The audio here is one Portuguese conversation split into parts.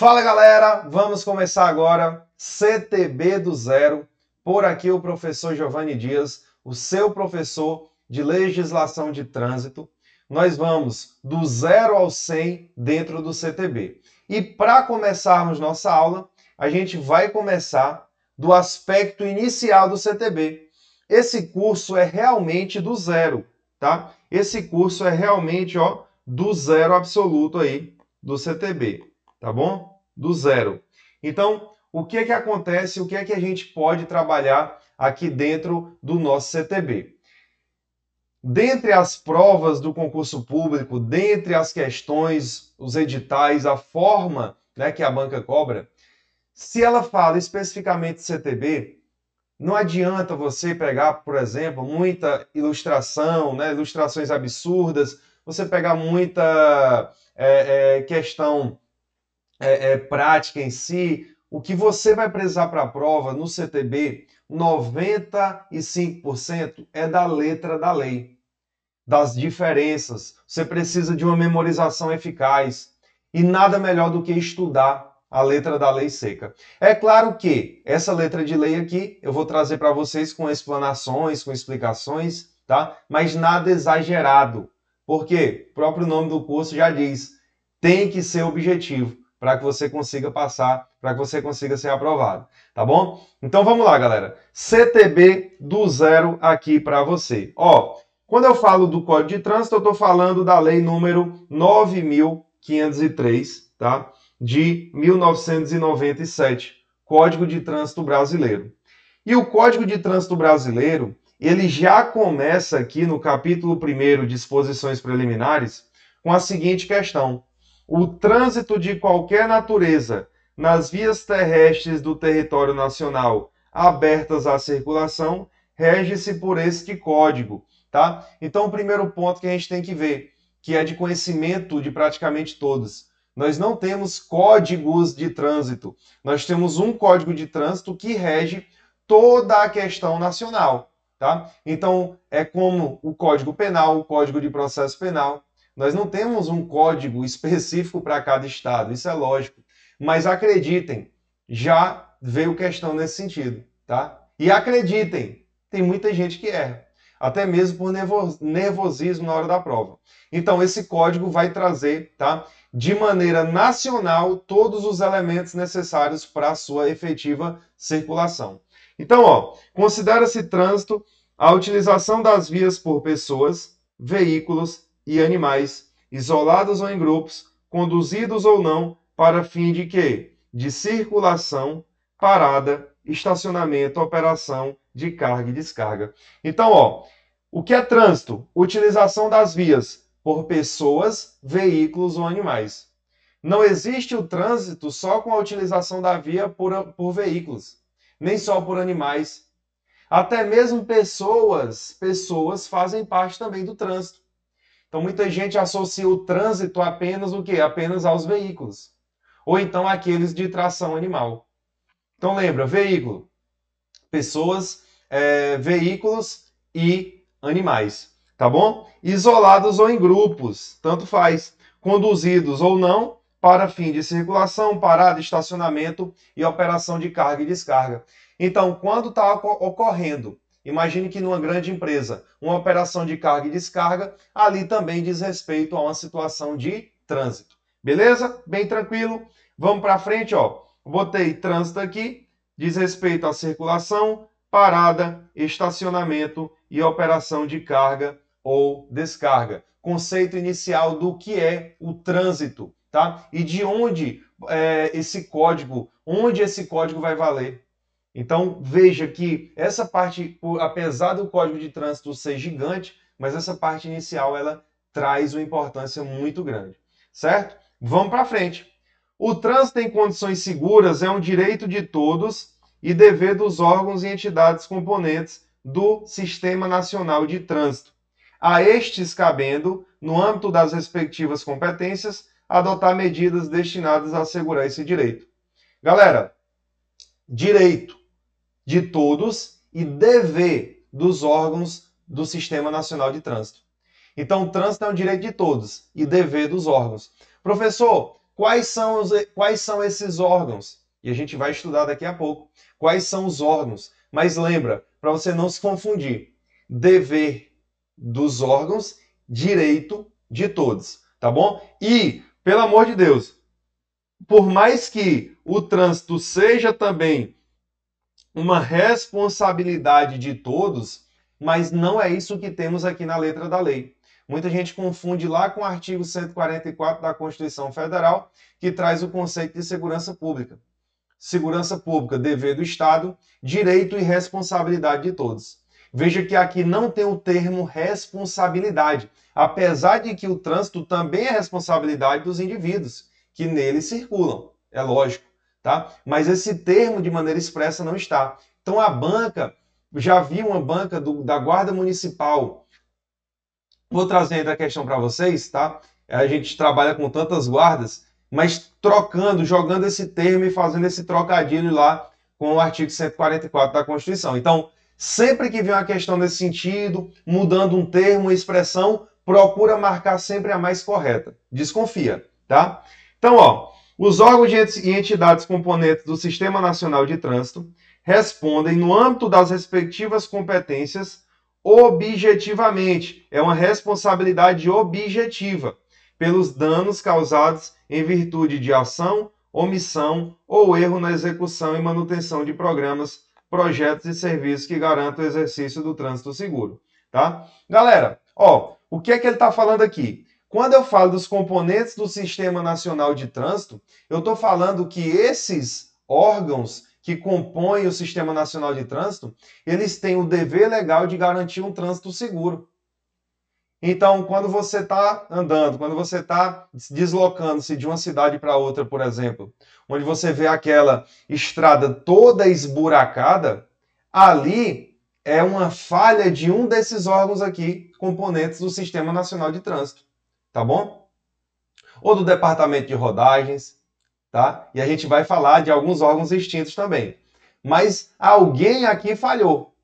Fala galera, vamos começar agora CTB do Zero. Por aqui o professor Giovanni Dias, o seu professor de legislação de trânsito. Nós vamos do zero ao 100 dentro do CTB. E para começarmos nossa aula, a gente vai começar do aspecto inicial do CTB. Esse curso é realmente do zero, tá? Esse curso é realmente, ó, do zero absoluto aí do CTB, tá bom? Do zero. Então, o que é que acontece? O que é que a gente pode trabalhar aqui dentro do nosso CTB? Dentre as provas do concurso público, dentre as questões, os editais, a forma né, que a banca cobra, se ela fala especificamente CTB, não adianta você pegar, por exemplo, muita ilustração, né, ilustrações absurdas, você pegar muita é, é, questão é, é prática em si. O que você vai precisar para a prova no CTB, 95% é da letra da lei, das diferenças. Você precisa de uma memorização eficaz. E nada melhor do que estudar a letra da lei seca. É claro que essa letra de lei aqui eu vou trazer para vocês com explanações, com explicações, tá? Mas nada exagerado. Porque o próprio nome do curso já diz, tem que ser objetivo para que você consiga passar, para que você consiga ser aprovado, tá bom? Então vamos lá, galera. CTB do zero aqui para você. Ó, quando eu falo do Código de Trânsito, eu estou falando da lei número 9503, tá? de 1997, Código de Trânsito Brasileiro. E o Código de Trânsito Brasileiro, ele já começa aqui no capítulo 1 Disposições Preliminares, com a seguinte questão: o trânsito de qualquer natureza nas vias terrestres do território nacional abertas à circulação rege-se por este código, tá? Então, o primeiro ponto que a gente tem que ver, que é de conhecimento de praticamente todos, nós não temos códigos de trânsito. Nós temos um código de trânsito que rege toda a questão nacional. Tá? Então, é como o Código Penal, o Código de Processo Penal. Nós não temos um código específico para cada estado, isso é lógico. Mas acreditem, já veio questão nesse sentido. Tá? E acreditem, tem muita gente que erra, até mesmo por nervosismo na hora da prova. Então, esse código vai trazer tá, de maneira nacional todos os elementos necessários para a sua efetiva circulação. Então, ó, considera-se trânsito a utilização das vias por pessoas, veículos e animais, isolados ou em grupos, conduzidos ou não, para fim de quê? De circulação, parada, estacionamento, operação de carga e descarga. Então, ó, o que é trânsito? Utilização das vias por pessoas, veículos ou animais. Não existe o trânsito só com a utilização da via por, por veículos, nem só por animais. Até mesmo pessoas, pessoas fazem parte também do trânsito. Então muita gente associa o trânsito apenas o quê? Apenas aos veículos. Ou então aqueles de tração animal. Então lembra, veículo, pessoas, é, veículos e animais tá bom? Isolados ou em grupos, tanto faz. Conduzidos ou não, para fim de circulação, parada, estacionamento e operação de carga e descarga. Então, quando está ocorrendo, imagine que numa grande empresa, uma operação de carga e descarga, ali também diz respeito a uma situação de trânsito. Beleza? Bem tranquilo. Vamos para frente, ó. Botei trânsito aqui, diz respeito à circulação, parada, estacionamento e operação de carga ou descarga. Conceito inicial do que é o trânsito, tá? E de onde é, esse código, onde esse código vai valer. Então veja que essa parte, apesar do código de trânsito ser gigante, mas essa parte inicial ela traz uma importância muito grande, certo? Vamos para frente. O trânsito em condições seguras é um direito de todos e dever dos órgãos e entidades componentes do Sistema Nacional de Trânsito, a estes cabendo, no âmbito das respectivas competências, adotar medidas destinadas a assegurar esse direito. Galera, direito de todos e dever dos órgãos do Sistema Nacional de Trânsito. Então, o trânsito é um direito de todos e dever dos órgãos. Professor, quais são, os, quais são esses órgãos? E a gente vai estudar daqui a pouco. Quais são os órgãos? Mas lembra, para você não se confundir, dever dos órgãos, direito de todos, tá bom? E, pelo amor de Deus, por mais que o trânsito seja também uma responsabilidade de todos, mas não é isso que temos aqui na letra da lei. Muita gente confunde lá com o artigo 144 da Constituição Federal, que traz o conceito de segurança pública. Segurança pública, dever do Estado, direito e responsabilidade de todos. Veja que aqui não tem o termo responsabilidade, apesar de que o trânsito também é responsabilidade dos indivíduos que nele circulam, é lógico, tá? Mas esse termo de maneira expressa não está. Então a banca, já vi uma banca do, da Guarda Municipal. Vou trazer a questão para vocês, tá? A gente trabalha com tantas guardas, mas trocando, jogando esse termo e fazendo esse trocadilho lá com o artigo 144 da Constituição. Então, Sempre que vem uma questão nesse sentido, mudando um termo, uma expressão, procura marcar sempre a mais correta. Desconfia, tá? Então, ó, os órgãos e entidades componentes do Sistema Nacional de Trânsito respondem no âmbito das respectivas competências objetivamente. É uma responsabilidade objetiva pelos danos causados em virtude de ação, omissão ou erro na execução e manutenção de programas projetos e serviços que garantam o exercício do trânsito seguro, tá? Galera, ó, o que é que ele está falando aqui? Quando eu falo dos componentes do Sistema Nacional de Trânsito, eu estou falando que esses órgãos que compõem o Sistema Nacional de Trânsito, eles têm o dever legal de garantir um trânsito seguro. Então, quando você está andando, quando você está deslocando-se de uma cidade para outra, por exemplo, onde você vê aquela estrada toda esburacada, ali é uma falha de um desses órgãos aqui, componentes do Sistema Nacional de Trânsito, tá bom? Ou do Departamento de Rodagens, tá? E a gente vai falar de alguns órgãos extintos também. Mas alguém aqui falhou.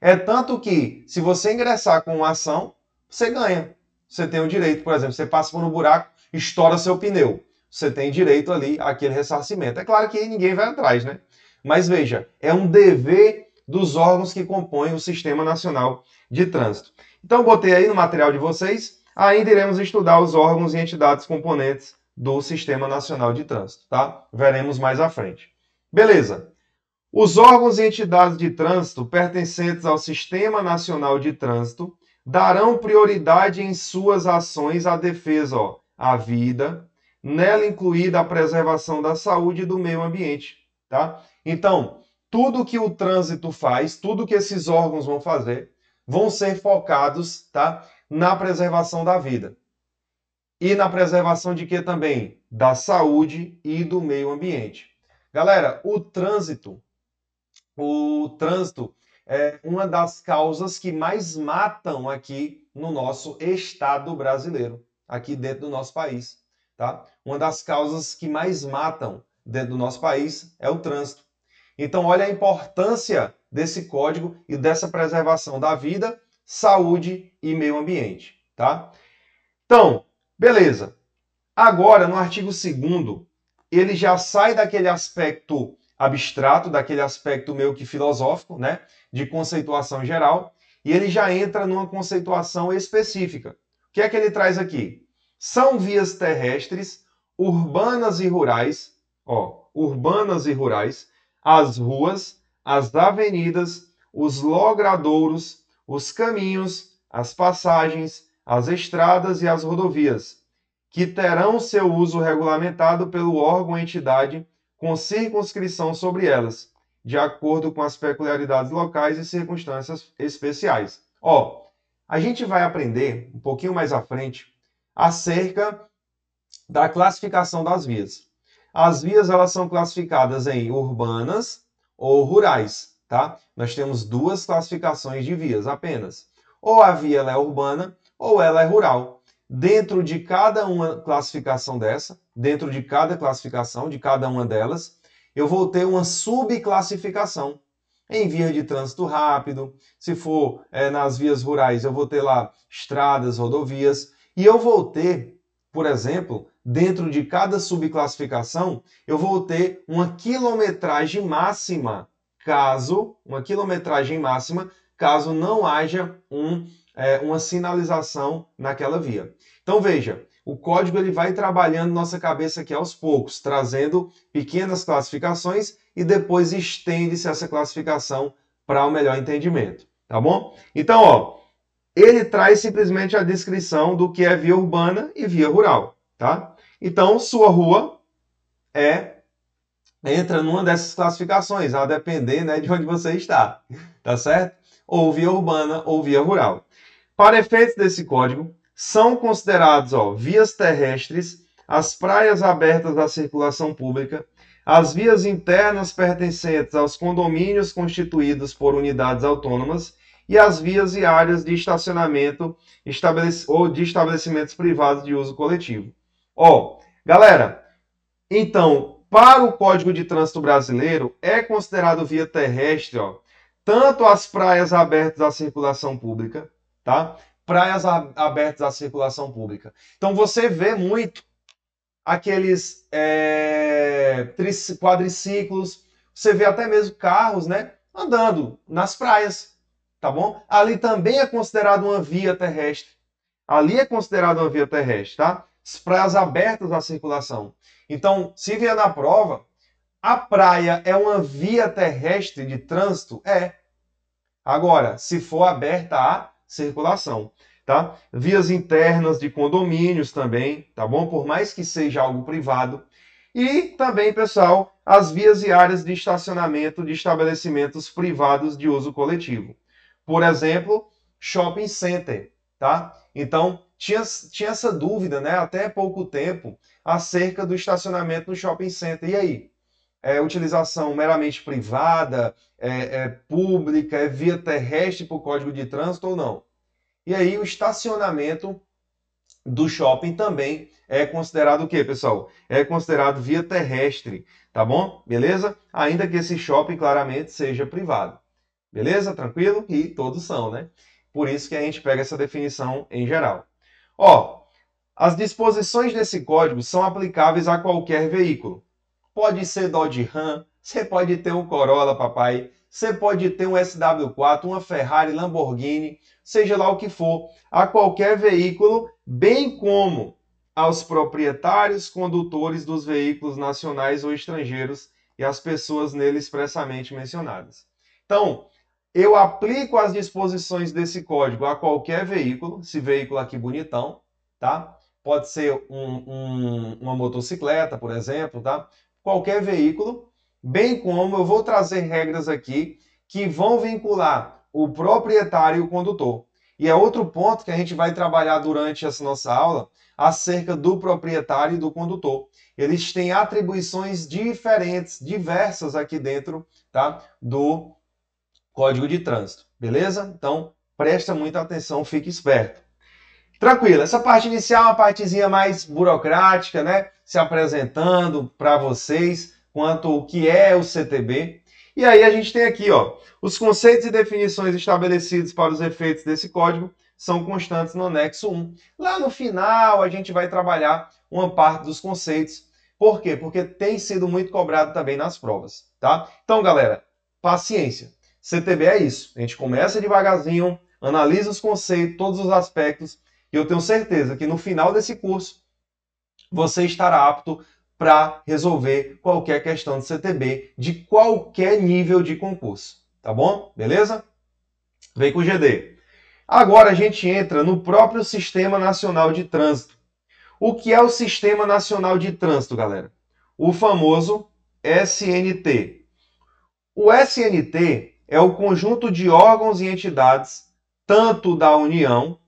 É tanto que, se você ingressar com uma ação, você ganha. Você tem o direito, por exemplo, você passa por um buraco, estoura seu pneu. Você tem direito ali àquele ressarcimento. É claro que ninguém vai atrás, né? Mas veja, é um dever dos órgãos que compõem o Sistema Nacional de Trânsito. Então, botei aí no material de vocês. Ainda iremos estudar os órgãos e entidades componentes do Sistema Nacional de Trânsito, tá? Veremos mais à frente. Beleza. Os órgãos e entidades de trânsito pertencentes ao Sistema Nacional de Trânsito darão prioridade em suas ações à defesa, ó, à vida, nela incluída a preservação da saúde e do meio ambiente, tá? Então, tudo que o trânsito faz, tudo que esses órgãos vão fazer, vão ser focados, tá, na preservação da vida. E na preservação de que também? Da saúde e do meio ambiente. Galera, o trânsito, o trânsito é uma das causas que mais matam aqui no nosso estado brasileiro, aqui dentro do nosso país. Tá? Uma das causas que mais matam dentro do nosso país é o trânsito. Então, olha a importância desse código e dessa preservação da vida, saúde e meio ambiente. Tá? Então, beleza. Agora, no artigo 2, ele já sai daquele aspecto abstrato, daquele aspecto meio que filosófico, né? de conceituação geral, e ele já entra numa conceituação específica. O que é que ele traz aqui? São vias terrestres, urbanas e rurais, ó, urbanas e rurais, as ruas, as avenidas, os logradouros, os caminhos, as passagens, as estradas e as rodovias, que terão seu uso regulamentado pelo órgão ou entidade com circunscrição sobre elas, de acordo com as peculiaridades locais e circunstâncias especiais. Ó, a gente vai aprender um pouquinho mais à frente acerca da classificação das vias. As vias elas são classificadas em urbanas ou rurais, tá? Nós temos duas classificações de vias apenas. Ou a via é urbana ou ela é rural. Dentro de cada uma classificação dessa, dentro de cada classificação de cada uma delas, eu vou ter uma subclassificação. Em via de trânsito rápido, se for é, nas vias rurais, eu vou ter lá estradas, rodovias, e eu vou ter por exemplo, dentro de cada subclassificação, eu vou ter uma quilometragem máxima, caso, uma quilometragem máxima, caso não haja um, é, uma sinalização naquela via. Então veja, o código ele vai trabalhando nossa cabeça aqui aos poucos, trazendo pequenas classificações e depois estende-se essa classificação para o um melhor entendimento, tá bom? Então, ó, ele traz simplesmente a descrição do que é via urbana e via rural, tá? Então, sua rua é entra numa dessas classificações, a depender né, de onde você está, tá certo? Ou via urbana ou via rural. Para efeitos desse código, são considerados ó, vias terrestres, as praias abertas à circulação pública, as vias internas pertencentes aos condomínios constituídos por unidades autônomas e as vias e áreas de estacionamento ou de estabelecimentos privados de uso coletivo. Ó, galera, então, para o Código de Trânsito Brasileiro, é considerado via terrestre, ó, tanto as praias abertas à circulação pública, tá? Praias abertas à circulação pública. Então, você vê muito aqueles é, quadriciclos, você vê até mesmo carros, né? Andando nas praias, tá bom? Ali também é considerado uma via terrestre. Ali é considerado uma via terrestre, tá? As praias abertas à circulação. Então, se vier na prova, a praia é uma via terrestre de trânsito? É. Agora, se for aberta à circulação, tá? Vias internas de condomínios também, tá bom? Por mais que seja algo privado. E também, pessoal, as vias e áreas de estacionamento de estabelecimentos privados de uso coletivo. Por exemplo, shopping center, tá? Então, tinha, tinha essa dúvida, né, até pouco tempo, acerca do estacionamento no shopping center. E aí? É utilização meramente privada, é, é pública, é via terrestre o código de trânsito ou não? E aí o estacionamento do shopping também é considerado o quê, pessoal? É considerado via terrestre, tá bom? Beleza? Ainda que esse shopping claramente seja privado. Beleza? Tranquilo? E todos são, né? Por isso que a gente pega essa definição em geral. Ó, as disposições desse código são aplicáveis a qualquer veículo. Pode ser Dodge Ram, você pode ter um Corolla, papai, você pode ter um SW4, uma Ferrari, Lamborghini, seja lá o que for, a qualquer veículo, bem como aos proprietários, condutores dos veículos nacionais ou estrangeiros e às pessoas nele expressamente mencionadas. Então, eu aplico as disposições desse código a qualquer veículo, esse veículo aqui bonitão, tá? Pode ser um, um, uma motocicleta, por exemplo, tá? Qualquer veículo, bem como eu vou trazer regras aqui que vão vincular o proprietário e o condutor. E é outro ponto que a gente vai trabalhar durante essa nossa aula acerca do proprietário e do condutor. Eles têm atribuições diferentes, diversas aqui dentro tá? do Código de Trânsito, beleza? Então, presta muita atenção, fique esperto. Tranquilo, essa parte inicial é uma partezinha mais burocrática, né? Se apresentando para vocês quanto o que é o CTB. E aí a gente tem aqui, ó, os conceitos e definições estabelecidos para os efeitos desse código são constantes no anexo 1. Lá no final a gente vai trabalhar uma parte dos conceitos. Por quê? Porque tem sido muito cobrado também nas provas, tá? Então, galera, paciência. CTB é isso. A gente começa devagarzinho, analisa os conceitos, todos os aspectos, e eu tenho certeza que no final desse curso você estará apto para resolver qualquer questão de CTB de qualquer nível de concurso. Tá bom? Beleza? Vem com o GD. Agora a gente entra no próprio Sistema Nacional de Trânsito. O que é o Sistema Nacional de Trânsito, galera? O famoso SNT. O SNT é o conjunto de órgãos e entidades, tanto da União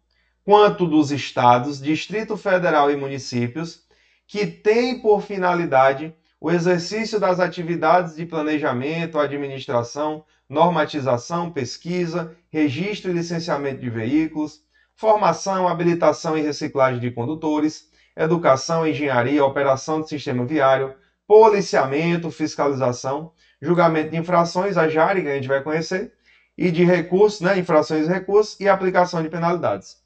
quanto dos estados, Distrito Federal e municípios, que têm por finalidade o exercício das atividades de planejamento, administração, normatização, pesquisa, registro e licenciamento de veículos, formação, habilitação e reciclagem de condutores, educação, engenharia, operação do sistema viário, policiamento, fiscalização, julgamento de infrações, a JARI, que a gente vai conhecer, e de recursos, né, infrações e recursos, e aplicação de penalidades.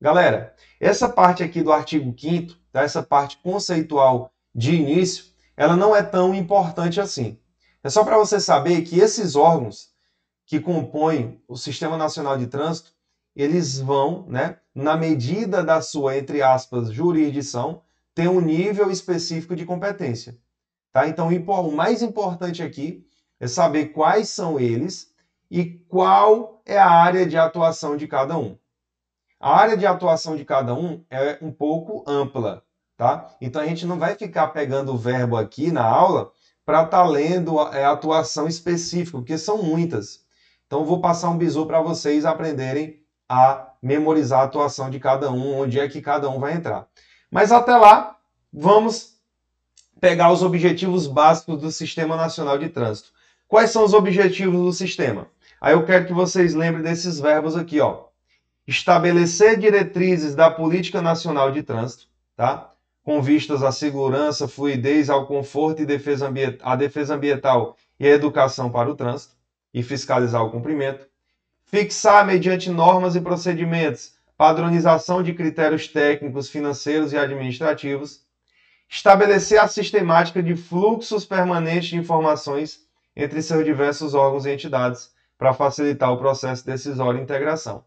Galera, essa parte aqui do artigo 5 tá? essa parte conceitual de início, ela não é tão importante assim. É só para você saber que esses órgãos que compõem o Sistema Nacional de Trânsito, eles vão, né, na medida da sua, entre aspas, jurisdição, ter um nível específico de competência. Tá? Então, o mais importante aqui é saber quais são eles e qual é a área de atuação de cada um. A área de atuação de cada um é um pouco ampla, tá? Então a gente não vai ficar pegando o verbo aqui na aula para estar tá lendo a, é, atuação específica, porque são muitas. Então vou passar um bisu para vocês aprenderem a memorizar a atuação de cada um, onde é que cada um vai entrar. Mas até lá, vamos pegar os objetivos básicos do Sistema Nacional de Trânsito. Quais são os objetivos do sistema? Aí eu quero que vocês lembrem desses verbos aqui, ó. Estabelecer diretrizes da Política Nacional de Trânsito, tá? Com vistas à segurança, fluidez, ao conforto e defesa à defesa ambiental e à educação para o trânsito e fiscalizar o cumprimento. Fixar, mediante normas e procedimentos, padronização de critérios técnicos, financeiros e administrativos. Estabelecer a sistemática de fluxos permanentes de informações entre seus diversos órgãos e entidades para facilitar o processo decisório e integração.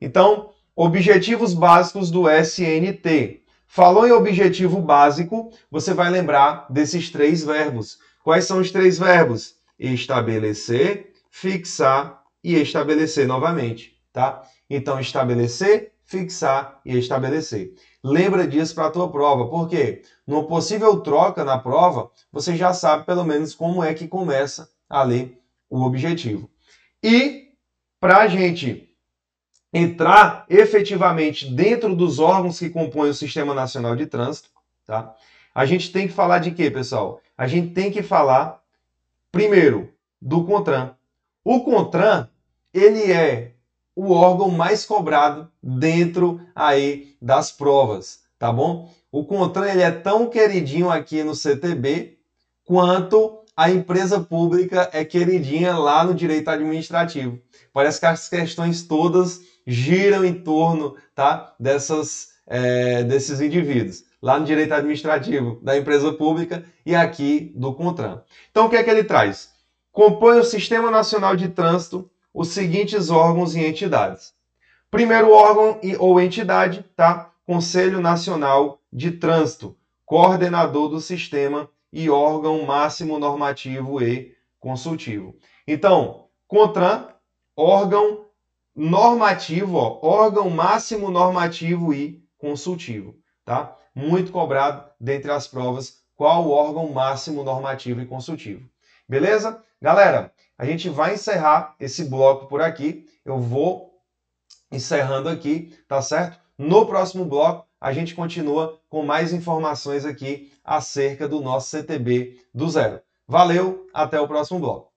Então, objetivos básicos do SNT. Falou em objetivo básico, você vai lembrar desses três verbos. Quais são os três verbos? Estabelecer, fixar e estabelecer novamente, tá? Então, estabelecer, fixar e estabelecer. Lembra disso para a tua prova, porque no possível troca na prova, você já sabe pelo menos como é que começa a ler o objetivo. E para a gente entrar efetivamente dentro dos órgãos que compõem o Sistema Nacional de Trânsito, tá? A gente tem que falar de quê, pessoal? A gente tem que falar primeiro do CONTRAN. O CONTRAN, ele é o órgão mais cobrado dentro aí das provas, tá bom? O CONTRAN ele é tão queridinho aqui no CTB quanto a empresa pública é queridinha lá no direito administrativo. Parece que as questões todas giram em torno tá, dessas, é, desses indivíduos. Lá no direito administrativo da empresa pública e aqui do CONTRAN. Então, o que é que ele traz? Compõe o Sistema Nacional de Trânsito os seguintes órgãos e entidades. Primeiro órgão ou entidade, tá? Conselho Nacional de Trânsito, coordenador do sistema e órgão máximo normativo e consultivo. Então, CONTRAN, órgão normativo, ó, órgão máximo normativo e consultivo, tá? Muito cobrado dentre as provas, qual o órgão máximo normativo e consultivo. Beleza? Galera, a gente vai encerrar esse bloco por aqui. Eu vou encerrando aqui, tá certo? No próximo bloco, a gente continua com mais informações aqui acerca do nosso CTB do zero. Valeu, até o próximo bloco.